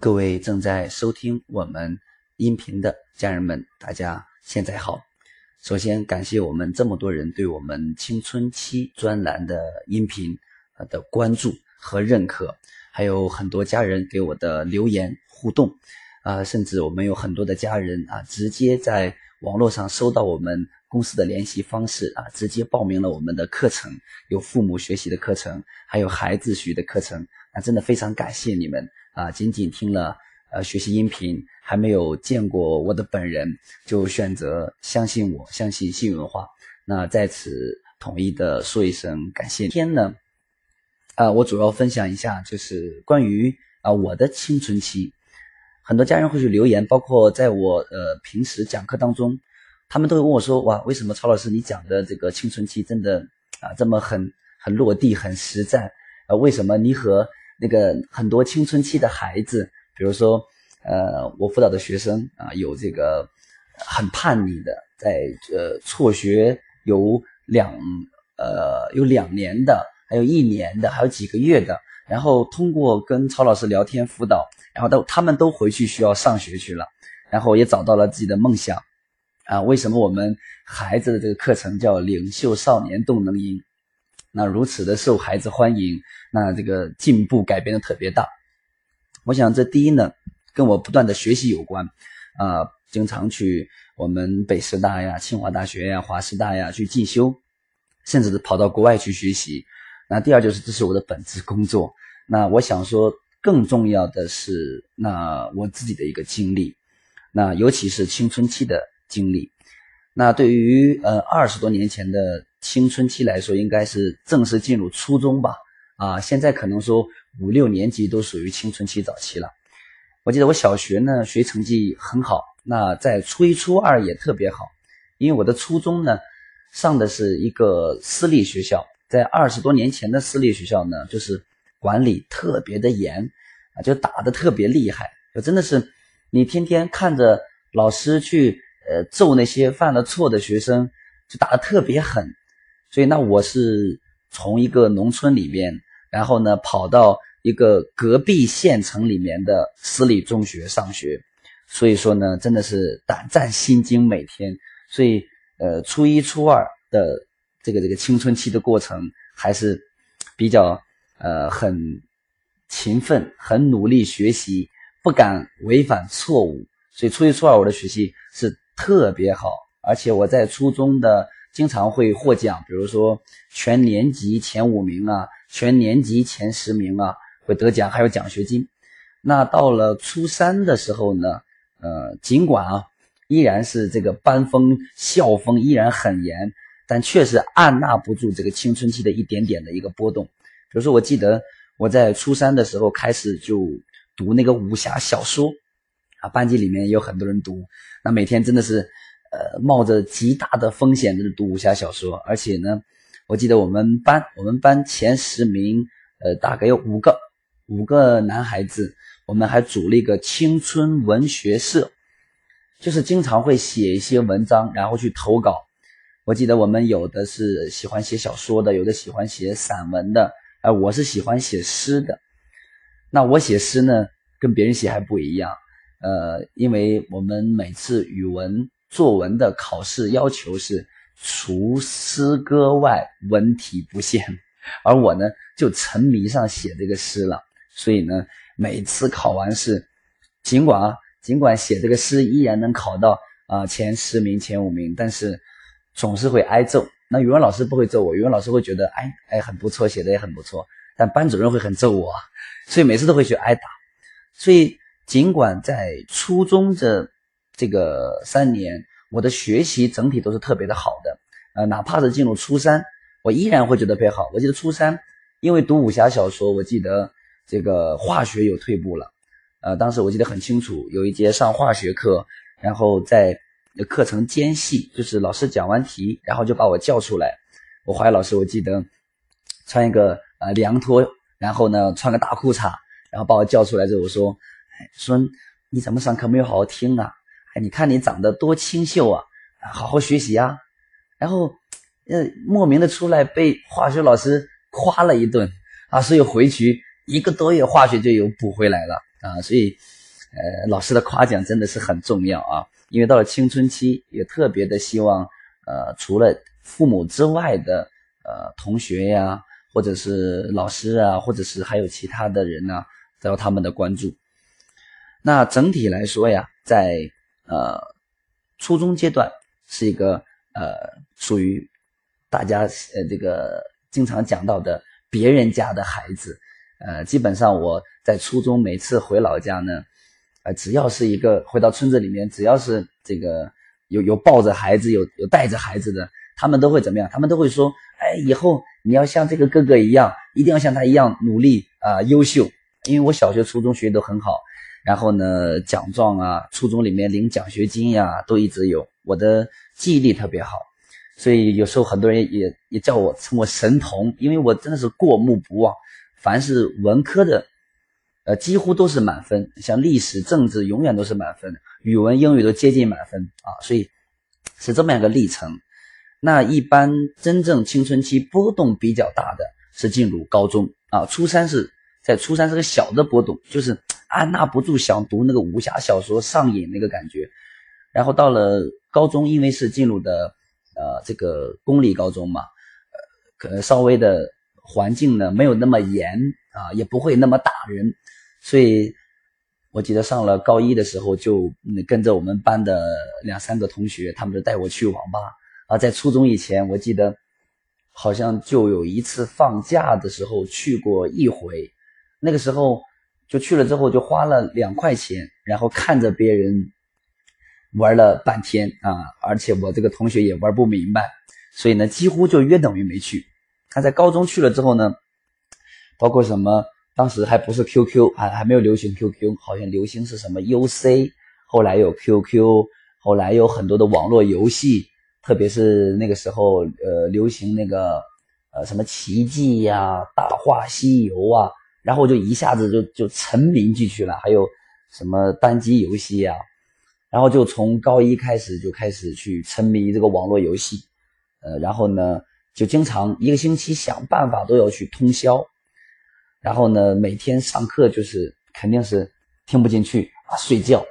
各位正在收听我们音频的家人们，大家现在好。首先感谢我们这么多人对我们青春期专栏的音频的关注和认可，还有很多家人给我的留言互动，啊，甚至我们有很多的家人啊，直接在网络上收到我们公司的联系方式啊，直接报名了我们的课程，有父母学习的课程，还有孩子学的课程，那，真的非常感谢你们。啊，仅仅听了呃学习音频，还没有见过我的本人，就选择相信我，相信新文化。那在此统一的说一声感谢。今天呢，啊，我主要分享一下，就是关于啊我的青春期。很多家人会去留言，包括在我呃平时讲课当中，他们都会问我说：哇，为什么曹老师你讲的这个青春期真的啊这么很很落地、很实在？呃，为什么你和那个很多青春期的孩子，比如说，呃，我辅导的学生啊，有这个很叛逆的，在呃辍学有两呃有两年的，还有一年的，还有几个月的，然后通过跟曹老师聊天辅导，然后都他们都回去需要上学去了，然后也找到了自己的梦想，啊，为什么我们孩子的这个课程叫领袖少年动能营？那如此的受孩子欢迎，那这个进步改变的特别大。我想这第一呢，跟我不断的学习有关，啊，经常去我们北师大呀、清华大学呀、华师大呀去进修，甚至是跑到国外去学习。那第二就是这是我的本职工作。那我想说，更重要的是，那我自己的一个经历，那尤其是青春期的经历。那对于呃二十多年前的。青春期来说，应该是正式进入初中吧。啊，现在可能说五六年级都属于青春期早期了。我记得我小学呢学成绩很好，那在初一、初二也特别好。因为我的初中呢上的是一个私立学校，在二十多年前的私立学校呢，就是管理特别的严啊，就打的特别厉害，就真的是你天天看着老师去呃揍那些犯了错的学生，就打的特别狠。所以，那我是从一个农村里面，然后呢，跑到一个隔壁县城里面的私立中学上学。所以说呢，真的是胆战心惊每天。所以，呃，初一、初二的这个这个青春期的过程，还是比较呃很勤奋、很努力学习，不敢违反错误。所以，初一、初二我的学习是特别好，而且我在初中的。经常会获奖，比如说全年级前五名啊，全年级前十名啊，会得奖，还有奖学金。那到了初三的时候呢，呃，尽管啊，依然是这个班风校风依然很严，但确实按捺不住这个青春期的一点点的一个波动。比如说，我记得我在初三的时候开始就读那个武侠小说，啊，班级里面有很多人读，那每天真的是。呃，冒着极大的风险的读武侠小说，而且呢，我记得我们班我们班前十名，呃，大概有五个五个男孩子，我们还组了一个青春文学社，就是经常会写一些文章，然后去投稿。我记得我们有的是喜欢写小说的，有的喜欢写散文的，呃，我是喜欢写诗的。那我写诗呢，跟别人写还不一样，呃，因为我们每次语文。作文的考试要求是除诗歌外文体不限，而我呢就沉迷上写这个诗了，所以呢每次考完试，尽管啊尽管写这个诗依然能考到啊前十名前五名，但是总是会挨揍。那语文老师不会揍我，语文老师会觉得哎哎很不错，写的也很不错，但班主任会很揍我，所以每次都会去挨打。所以尽管在初中这。这个三年，我的学习整体都是特别的好的，呃，哪怕是进入初三，我依然会觉得特别好。我记得初三，因为读武侠小说，我记得这个化学有退步了，呃，当时我记得很清楚，有一节上化学课，然后在课程间隙，就是老师讲完题，然后就把我叫出来，我化学老师我记得穿一个呃凉拖，然后呢穿个大裤衩，然后把我叫出来之后我说，孙，你怎么上课没有好好听啊？哎，你看你长得多清秀啊！好好学习啊！然后，呃，莫名的出来被化学老师夸了一顿啊，所以回去一个多月化学就有补回来了。啊，所以呃老师的夸奖真的是很重要啊，因为到了青春期，也特别的希望呃除了父母之外的呃同学呀，或者是老师啊，或者是还有其他的人呢，得到他们的关注。那整体来说呀，在呃初中阶段是一个呃属于大家呃这个经常讲到的别人家的孩子，呃基本上我在初中每次回老家呢，呃只要是一个回到村子里面，只要是这个有有抱着孩子有有带着孩子的，他们都会怎么样？他们都会说，哎，以后你要像这个哥哥一样，一定要像他一样努力啊，优秀。因为我小学、初中学习都很好。然后呢，奖状啊，初中里面领奖学金呀，都一直有。我的记忆力特别好，所以有时候很多人也也叫我称我神童，因为我真的是过目不忘。凡是文科的，呃，几乎都是满分，像历史、政治永远都是满分，语文、英语都接近满分啊。所以是这么样一个历程。那一般真正青春期波动比较大的是进入高中啊，初三是在初三是个小的波动，就是。按捺不住想读那个武侠小说上瘾那个感觉，然后到了高中，因为是进入的呃这个公立高中嘛，呃可能稍微的环境呢没有那么严啊，也不会那么打人，所以我记得上了高一的时候，就跟着我们班的两三个同学，他们就带我去网吧啊。在初中以前，我记得好像就有一次放假的时候去过一回，那个时候。就去了之后，就花了两块钱，然后看着别人玩了半天啊，而且我这个同学也玩不明白，所以呢，几乎就约等于没去。他在高中去了之后呢，包括什么，当时还不是 QQ，还还没有流行 QQ，好像流行是什么 UC，后来有 QQ，后来有很多的网络游戏，特别是那个时候，呃，流行那个呃什么奇迹呀、大话西游啊。然后我就一下子就就沉迷进去了，还有什么单机游戏呀？然后就从高一开始就开始去沉迷这个网络游戏，呃，然后呢就经常一个星期想办法都要去通宵，然后呢每天上课就是肯定是听不进去啊睡觉。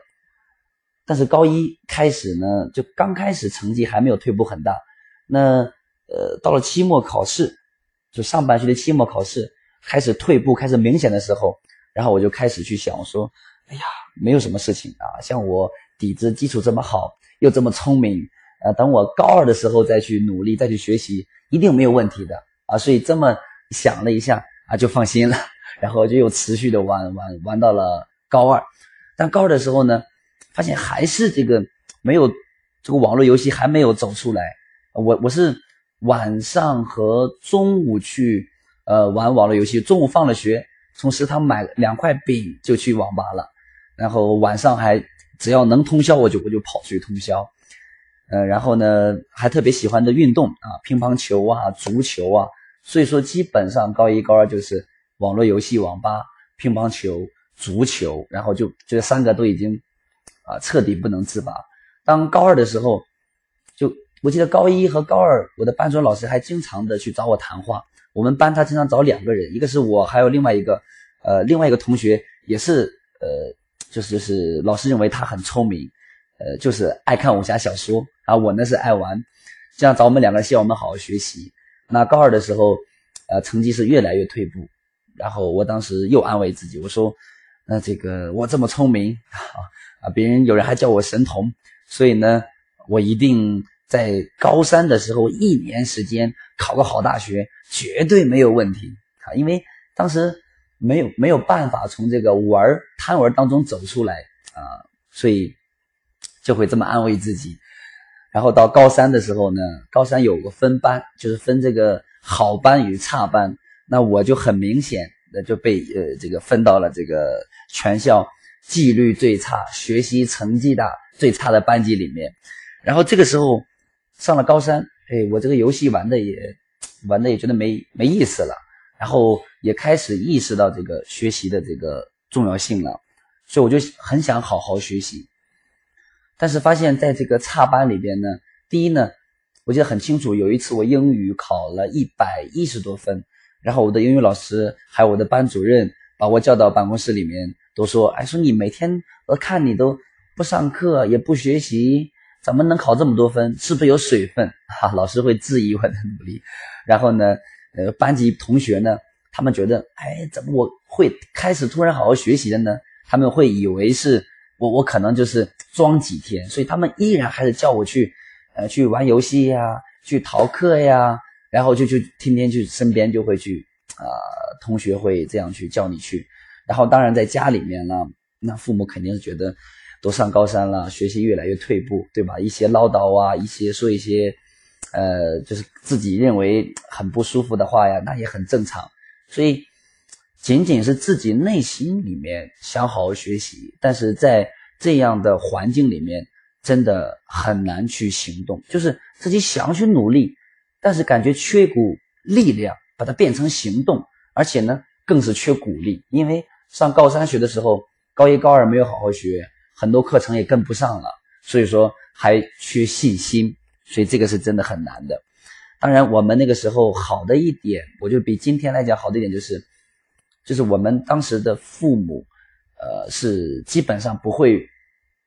但是高一开始呢，就刚开始成绩还没有退步很大，那呃到了期末考试，就上半学的期末考试。开始退步，开始明显的时候，然后我就开始去想，我说，哎呀，没有什么事情啊，像我底子基础这么好，又这么聪明，呃，等我高二的时候再去努力，再去学习，一定没有问题的啊。所以这么想了一下啊，就放心了，然后就又持续的玩玩玩到了高二。但高二的时候呢，发现还是这个没有这个网络游戏还没有走出来。我我是晚上和中午去。呃，玩网络游戏，中午放了学，从食堂买两块饼就去网吧了，然后晚上还只要能通宵，我就我就跑去通宵。呃，然后呢，还特别喜欢的运动啊，乒乓球啊，足球啊，所以说基本上高一高二就是网络游戏、网吧、乒乓球、足球，然后就这三个都已经啊彻底不能自拔。当高二的时候，就我记得高一和高二，我的班主任老师还经常的去找我谈话。我们班他经常找两个人，一个是我，还有另外一个，呃，另外一个同学也是，呃，就是就是老师认为他很聪明，呃，就是爱看武侠小说，然后我呢是爱玩，这样找我们两个人，希望我们好好学习。那高二的时候，呃，成绩是越来越退步，然后我当时又安慰自己，我说，那这个我这么聪明啊，啊，别人有人还叫我神童，所以呢，我一定。在高三的时候，一年时间考个好大学绝对没有问题啊！因为当时没有没有办法从这个玩贪玩当中走出来啊，所以就会这么安慰自己。然后到高三的时候呢，高三有个分班，就是分这个好班与差班。那我就很明显的就被呃这个分到了这个全校纪律最差、学习成绩大最差的班级里面。然后这个时候。上了高三，哎，我这个游戏玩的也玩的也觉得没没意思了，然后也开始意识到这个学习的这个重要性了，所以我就很想好好学习。但是发现在这个差班里边呢，第一呢，我记得很清楚，有一次我英语考了一百一十多分，然后我的英语老师还有我的班主任把我叫到办公室里面都说，哎，说你每天我看你都不上课也不学习，怎么能考这么多分？是不是有水分？哈，老师会质疑我的努力。然后呢，呃，班级同学呢，他们觉得，哎，怎么我会开始突然好好学习了呢？他们会以为是我，我可能就是装几天，所以他们依然还是叫我去，呃，去玩游戏呀，去逃课呀，然后就就天天去身边就会去啊，同学会这样去叫你去，然后当然在家里面呢，那父母肯定是觉得都上高三了，学习越来越退步，对吧？一些唠叨啊，一些说一些，呃，就是自己认为很不舒服的话呀，那也很正常，所以。仅仅是自己内心里面想好好学习，但是在这样的环境里面，真的很难去行动。就是自己想去努力，但是感觉缺一股力量，把它变成行动。而且呢，更是缺鼓励，因为上高三学的时候，高一高二没有好好学，很多课程也跟不上了，所以说还缺信心。所以这个是真的很难的。当然，我们那个时候好的一点，我就比今天来讲好的一点就是。就是我们当时的父母，呃，是基本上不会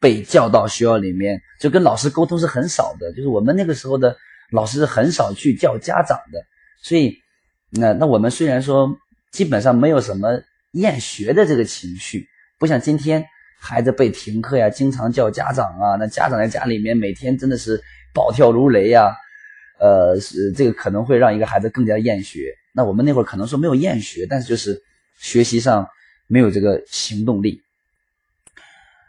被叫到学校里面，就跟老师沟通是很少的。就是我们那个时候的老师很少去叫家长的，所以，那那我们虽然说基本上没有什么厌学的这个情绪，不像今天孩子被停课呀，经常叫家长啊，那家长在家里面每天真的是暴跳如雷呀，呃，是这个可能会让一个孩子更加厌学。那我们那会儿可能说没有厌学，但是就是。学习上没有这个行动力，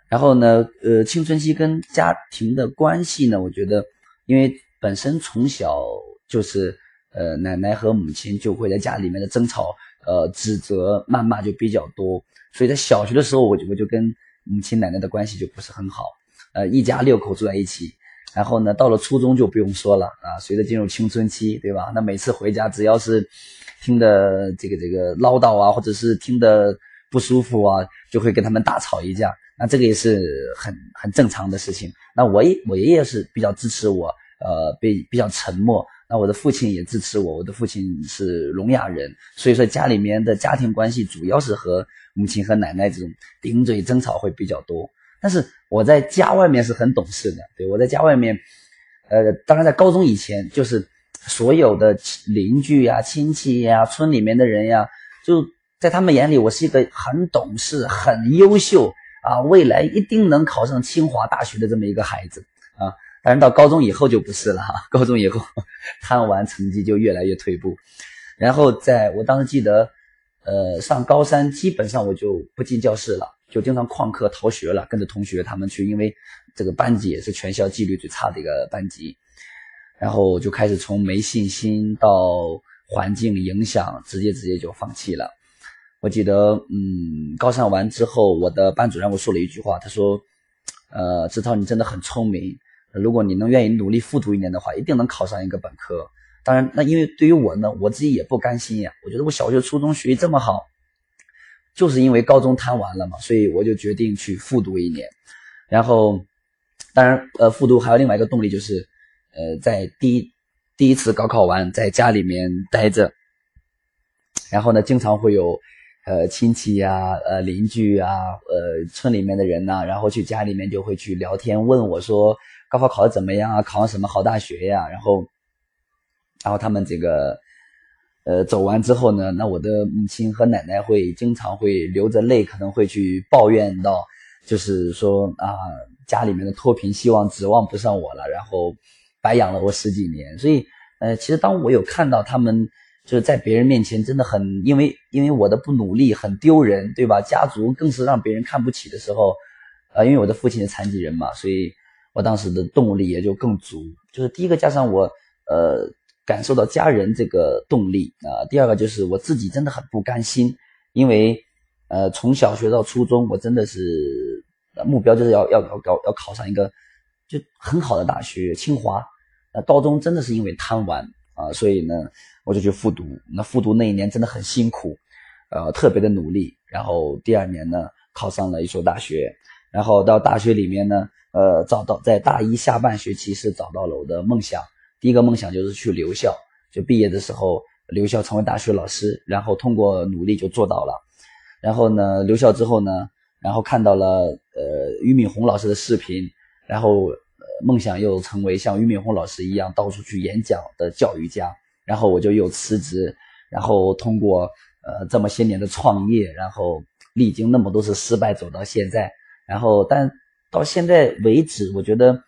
然后呢，呃，青春期跟家庭的关系呢，我觉得，因为本身从小就是，呃，奶奶和母亲就会在家里面的争吵，呃，指责、谩骂就比较多，所以在小学的时候，我就我就跟母亲奶奶的关系就不是很好，呃，一家六口住在一起，然后呢，到了初中就不用说了啊，随着进入青春期，对吧？那每次回家只要是。听的这个这个唠叨啊，或者是听的不舒服啊，就会跟他们大吵一架。那这个也是很很正常的事情。那我也我爷爷是比较支持我，呃，比比较沉默。那我的父亲也支持我，我的父亲是聋哑人，所以说家里面的家庭关系主要是和母亲和奶奶这种顶嘴争吵会比较多。但是我在家外面是很懂事的，对我在家外面，呃，当然在高中以前就是。所有的邻居呀、亲戚呀、村里面的人呀，就在他们眼里，我是一个很懂事、很优秀啊，未来一定能考上清华大学的这么一个孩子。但是到高中以后就不是了哈，高中以后贪玩成绩就越来越退步。然后在我当时记得，呃，上高三基本上我就不进教室了，就经常旷课逃学了，跟着同学他们去，因为这个班级也是全校纪律最差的一个班级。然后就开始从没信心到环境影响，直接直接就放弃了。我记得，嗯，高三完之后，我的班主任跟我说了一句话，他说：“呃，志涛，你真的很聪明，如果你能愿意努力复读一年的话，一定能考上一个本科。”当然，那因为对于我呢，我自己也不甘心呀。我觉得我小学、初中学习这么好，就是因为高中贪玩了嘛，所以我就决定去复读一年。然后，当然，呃，复读还有另外一个动力就是。呃，在第一第一次高考完，在家里面待着，然后呢，经常会有呃亲戚呀、呃邻居啊、呃村里面的人呐，然后去家里面就会去聊天，问我说高考考的怎么样啊？考上什么好大学呀？然后，然后他们这个呃走完之后呢，那我的母亲和奶奶会经常会流着泪，可能会去抱怨到，就是说啊，家里面的脱贫希望指望不上我了，然后。白养了我十几年，所以，呃，其实当我有看到他们就是在别人面前真的很，因为因为我的不努力很丢人，对吧？家族更是让别人看不起的时候，呃，因为我的父亲是残疾人嘛，所以我当时的动力也就更足。就是第一个加上我，呃，感受到家人这个动力啊。第二个就是我自己真的很不甘心，因为，呃，从小学到初中，我真的是目标就是要要要要要考上一个就很好的大学，清华。那高中真的是因为贪玩啊，所以呢，我就去复读。那复读那一年真的很辛苦，呃，特别的努力。然后第二年呢，考上了一所大学。然后到大学里面呢，呃，找到在大一下半学期是找到了我的梦想。第一个梦想就是去留校，就毕业的时候留校成为大学老师。然后通过努力就做到了。然后呢，留校之后呢，然后看到了呃俞敏洪老师的视频，然后呃梦想又成为像俞敏洪老师一样到处去演讲的教育家，然后我就又辞职，然后通过呃这么些年的创业，然后历经那么多次失败走到现在，然后但到现在为止，我觉得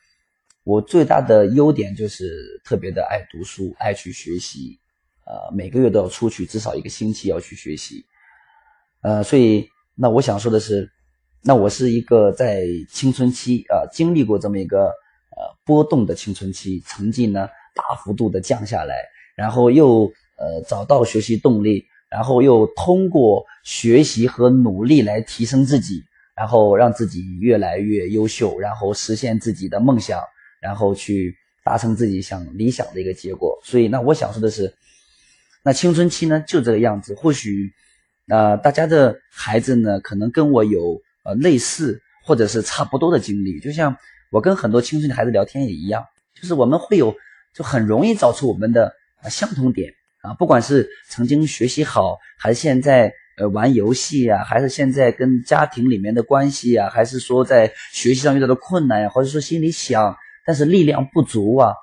我最大的优点就是特别的爱读书，爱去学习，呃每个月都要出去至少一个星期要去学习，呃所以那我想说的是。那我是一个在青春期啊经历过这么一个呃波动的青春期，成绩呢大幅度的降下来，然后又呃找到学习动力，然后又通过学习和努力来提升自己，然后让自己越来越优秀，然后实现自己的梦想，然后去达成自己想理想的一个结果。所以，那我想说的是，那青春期呢就这个样子。或许呃大家的孩子呢可能跟我有。呃，类似或者是差不多的经历，就像我跟很多青春的孩子聊天也一样，就是我们会有，就很容易找出我们的相同点啊，不管是曾经学习好，还是现在呃玩游戏啊，还是现在跟家庭里面的关系啊，还是说在学习上遇到的困难呀，或者说心里想，但是力量不足啊，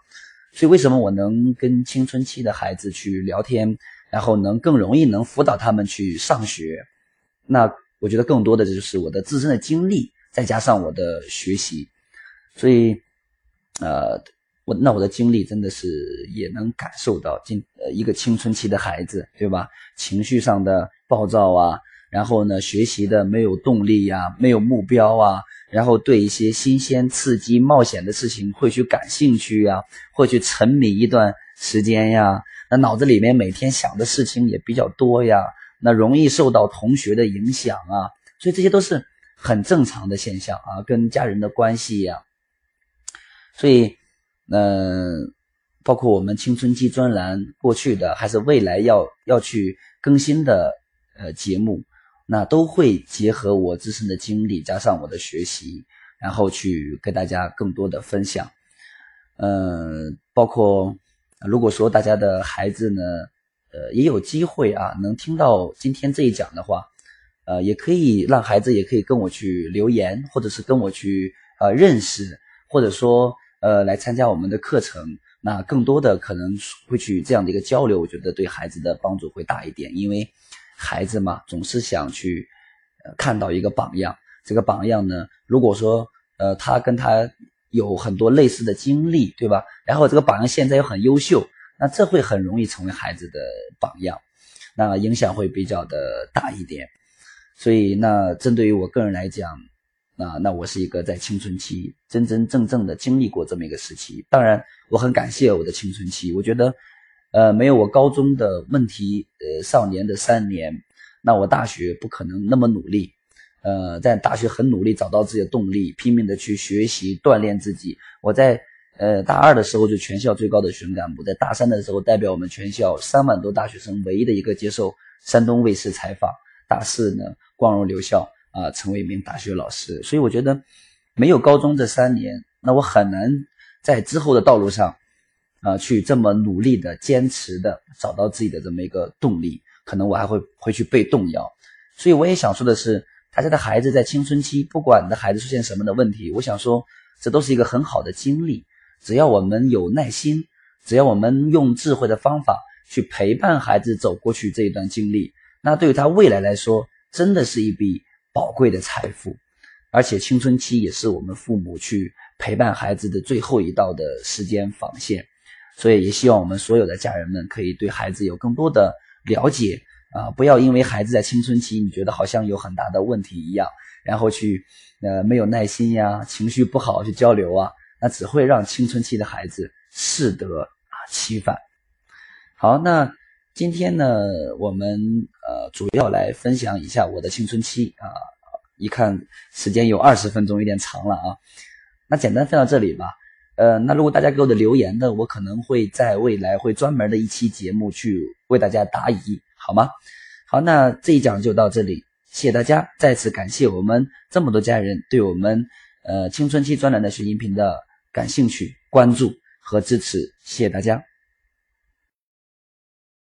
所以为什么我能跟青春期的孩子去聊天，然后能更容易能辅导他们去上学，那。我觉得更多的就是我的自身的经历，再加上我的学习，所以，呃，我那我的经历真的是也能感受到，今呃一个青春期的孩子，对吧？情绪上的暴躁啊，然后呢，学习的没有动力呀，没有目标啊，然后对一些新鲜、刺激、冒险的事情会去感兴趣呀，会去沉迷一段时间呀，那脑子里面每天想的事情也比较多呀。那容易受到同学的影响啊，所以这些都是很正常的现象啊，跟家人的关系呀。所以，嗯，包括我们青春期专栏过去的，还是未来要要去更新的呃节目，那都会结合我自身的经历，加上我的学习，然后去跟大家更多的分享。嗯，包括如果说大家的孩子呢。呃，也有机会啊，能听到今天这一讲的话，呃，也可以让孩子也可以跟我去留言，或者是跟我去呃认识，或者说呃来参加我们的课程。那更多的可能会去这样的一个交流，我觉得对孩子的帮助会大一点，因为孩子嘛，总是想去呃看到一个榜样。这个榜样呢，如果说呃他跟他有很多类似的经历，对吧？然后这个榜样现在又很优秀。那这会很容易成为孩子的榜样，那影响会比较的大一点。所以，那针对于我个人来讲，那那我是一个在青春期真真正正的经历过这么一个时期。当然，我很感谢我的青春期。我觉得，呃，没有我高中的问题，呃，少年的三年，那我大学不可能那么努力。呃，在大学很努力，找到自己的动力，拼命的去学习锻炼自己。我在。呃，大二的时候就全校最高的学生干部，在大三的时候代表我们全校三万多大学生唯一的一个接受山东卫视采访。大四呢，光荣留校啊，成为一名大学老师。所以我觉得，没有高中这三年，那我很难在之后的道路上啊，去这么努力的坚持的找到自己的这么一个动力。可能我还会会去被动摇。所以我也想说的是，大家的孩子在青春期，不管你的孩子出现什么的问题，我想说，这都是一个很好的经历。只要我们有耐心，只要我们用智慧的方法去陪伴孩子走过去这一段经历，那对于他未来来说，真的是一笔宝贵的财富。而且青春期也是我们父母去陪伴孩子的最后一道的时间防线，所以也希望我们所有的家人们可以对孩子有更多的了解啊，不要因为孩子在青春期你觉得好像有很大的问题一样，然后去呃没有耐心呀，情绪不好去交流啊。那只会让青春期的孩子适得啊其反。好，那今天呢，我们呃主要来分享一下我的青春期啊。一看时间有二十分钟，有点长了啊。那简单分到这里吧。呃，那如果大家给我的留言呢，我可能会在未来会专门的一期节目去为大家答疑，好吗？好，那这一讲就到这里，谢谢大家，再次感谢我们这么多家人对我们呃青春期专栏的学音频的。感兴趣、关注和支持，谢谢大家。